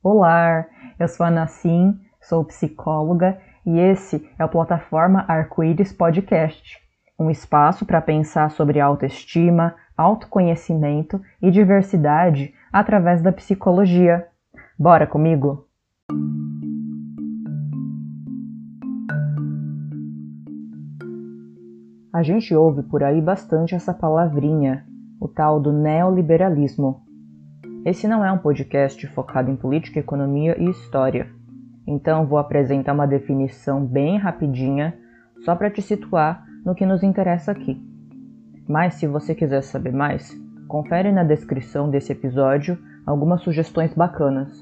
Olá, eu sou a Nassim, sou psicóloga e esse é o Plataforma Arco-Íris Podcast, um espaço para pensar sobre autoestima, autoconhecimento e diversidade através da psicologia. Bora comigo? A gente ouve por aí bastante essa palavrinha, o tal do neoliberalismo. Esse não é um podcast focado em política, economia e história. Então vou apresentar uma definição bem rapidinha, só para te situar no que nos interessa aqui. Mas se você quiser saber mais, confere na descrição desse episódio algumas sugestões bacanas.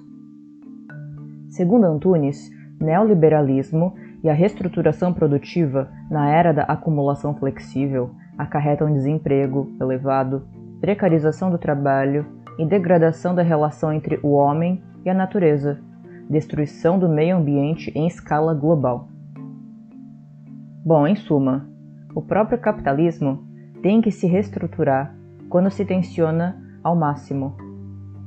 Segundo Antunes, neoliberalismo e a reestruturação produtiva na era da acumulação flexível acarretam desemprego elevado, precarização do trabalho e degradação da relação entre o homem e a natureza, destruição do meio ambiente em escala global. Bom, em suma, o próprio capitalismo tem que se reestruturar quando se tensiona ao máximo.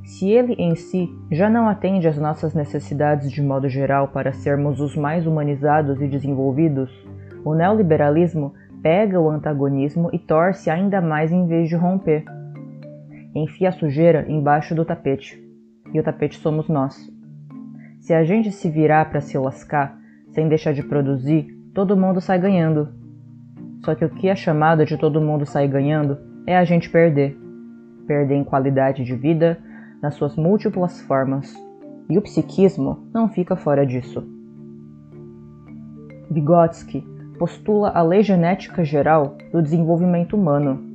Se ele em si já não atende às nossas necessidades de modo geral para sermos os mais humanizados e desenvolvidos, o neoliberalismo pega o antagonismo e torce ainda mais em vez de romper enfia a sujeira embaixo do tapete. E o tapete somos nós. Se a gente se virar para se lascar, sem deixar de produzir, todo mundo sai ganhando. Só que o que é chamado de todo mundo sair ganhando é a gente perder. Perder em qualidade de vida, nas suas múltiplas formas. E o psiquismo não fica fora disso. Vygotsky postula a lei genética geral do desenvolvimento humano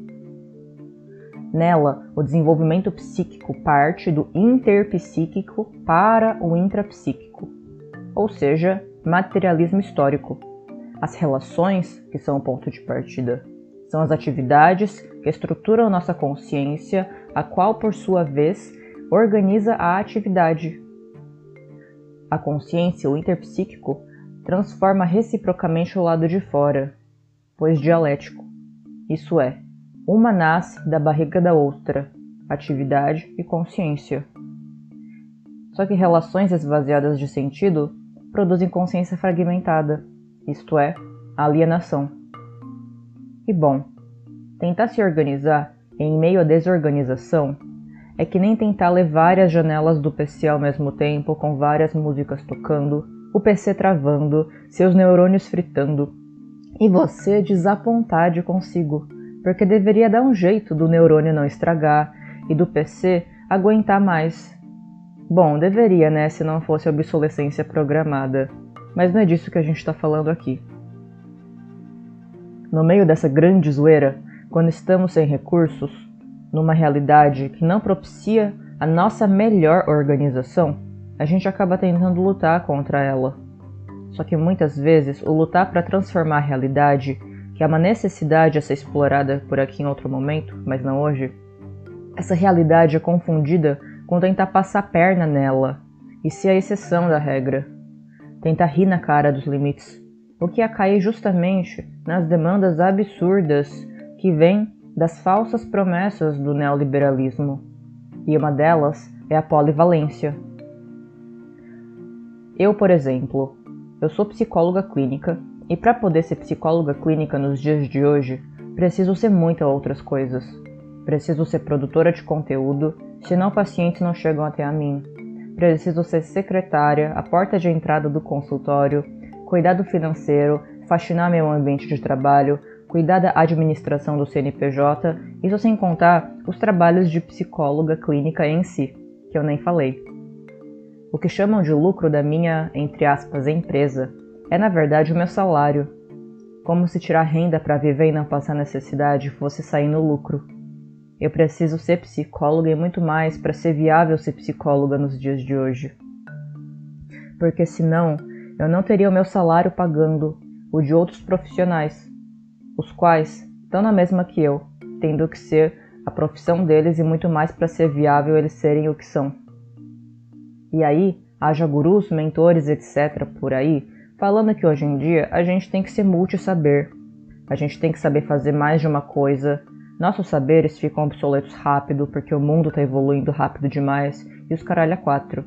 Nela, o desenvolvimento psíquico parte do interpsíquico para o intrapsíquico, ou seja, materialismo histórico. As relações, que são o ponto de partida, são as atividades que estruturam nossa consciência, a qual, por sua vez, organiza a atividade. A consciência, o interpsíquico, transforma reciprocamente o lado de fora, pois dialético. Isso é, uma nasce da barriga da outra, atividade e consciência. Só que relações esvaziadas de sentido produzem consciência fragmentada, isto é, alienação. E bom, tentar se organizar em meio à desorganização é que nem tentar ler várias janelas do PC ao mesmo tempo com várias músicas tocando, o PC travando, seus neurônios fritando, e você desapontar de consigo porque deveria dar um jeito do neurônio não estragar e do PC aguentar mais. Bom, deveria, né, se não fosse obsolescência programada, mas não é disso que a gente está falando aqui. No meio dessa grande zoeira, quando estamos sem recursos, numa realidade que não propicia a nossa melhor organização, a gente acaba tentando lutar contra ela. Só que muitas vezes o lutar para transformar a realidade que é uma necessidade a ser explorada por aqui em outro momento, mas não hoje, essa realidade é confundida com tentar passar perna nela e ser a exceção da regra. Tentar rir na cara dos limites, o que é cair justamente nas demandas absurdas que vêm das falsas promessas do neoliberalismo. E uma delas é a polivalência. Eu, por exemplo, eu sou psicóloga clínica e para poder ser psicóloga clínica nos dias de hoje, preciso ser muitas outras coisas. Preciso ser produtora de conteúdo, senão pacientes não chegam até a mim. Preciso ser secretária, a porta de entrada do consultório, cuidar do financeiro, faxinar meu ambiente de trabalho, cuidar da administração do CNPJ, isso sem contar os trabalhos de psicóloga clínica em si, que eu nem falei. O que chamam de lucro da minha, entre aspas, empresa é na verdade o meu salário. Como se tirar renda para viver e não passar necessidade fosse sair no lucro. Eu preciso ser psicóloga e muito mais para ser viável ser psicóloga nos dias de hoje. Porque senão eu não teria o meu salário pagando o de outros profissionais, os quais estão na mesma que eu, tendo que ser a profissão deles e muito mais para ser viável eles serem o que são. E aí, haja gurus, mentores, etc. por aí, falando que hoje em dia a gente tem que ser multi-saber. A gente tem que saber fazer mais de uma coisa. Nossos saberes ficam obsoletos rápido porque o mundo está evoluindo rápido demais e os caralho quatro.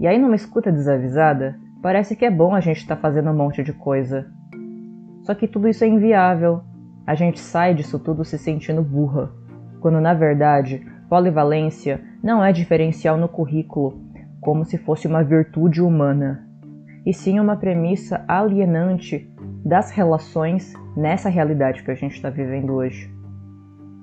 E aí, numa escuta desavisada, parece que é bom a gente estar tá fazendo um monte de coisa. Só que tudo isso é inviável. A gente sai disso tudo se sentindo burra, quando na verdade, polivalência não é diferencial no currículo, como se fosse uma virtude humana, e sim uma premissa alienante das relações nessa realidade que a gente está vivendo hoje.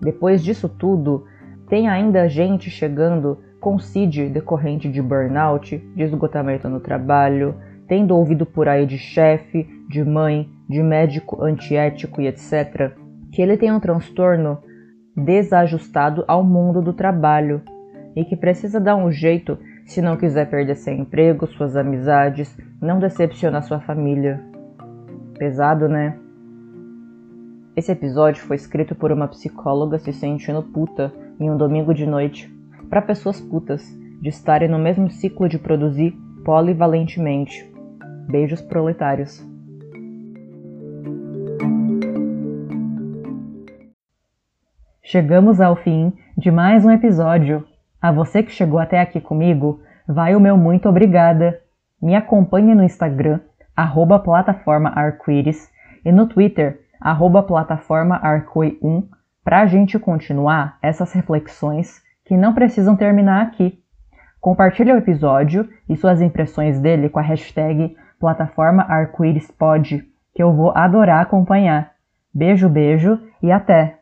Depois disso tudo, tem ainda gente chegando com CID decorrente de burnout, de esgotamento no trabalho, tendo ouvido por aí de chefe, de mãe, de médico antiético e etc., que ele tem um transtorno desajustado ao mundo do trabalho e que precisa dar um jeito se não quiser perder seu emprego, suas amizades, não decepcionar sua família. Pesado, né? Esse episódio foi escrito por uma psicóloga se sentindo puta em um domingo de noite, para pessoas putas, de estarem no mesmo ciclo de produzir polivalentemente. Beijos proletários. Chegamos ao fim de mais um episódio. A você que chegou até aqui comigo, vai o meu muito obrigada. Me acompanhe no Instagram, arroba plataforma e no Twitter, arroba plataforma arcoi1 para a gente continuar essas reflexões que não precisam terminar aqui. Compartilhe o episódio e suas impressões dele com a hashtag plataforma arco-íris que eu vou adorar acompanhar. Beijo, beijo e até!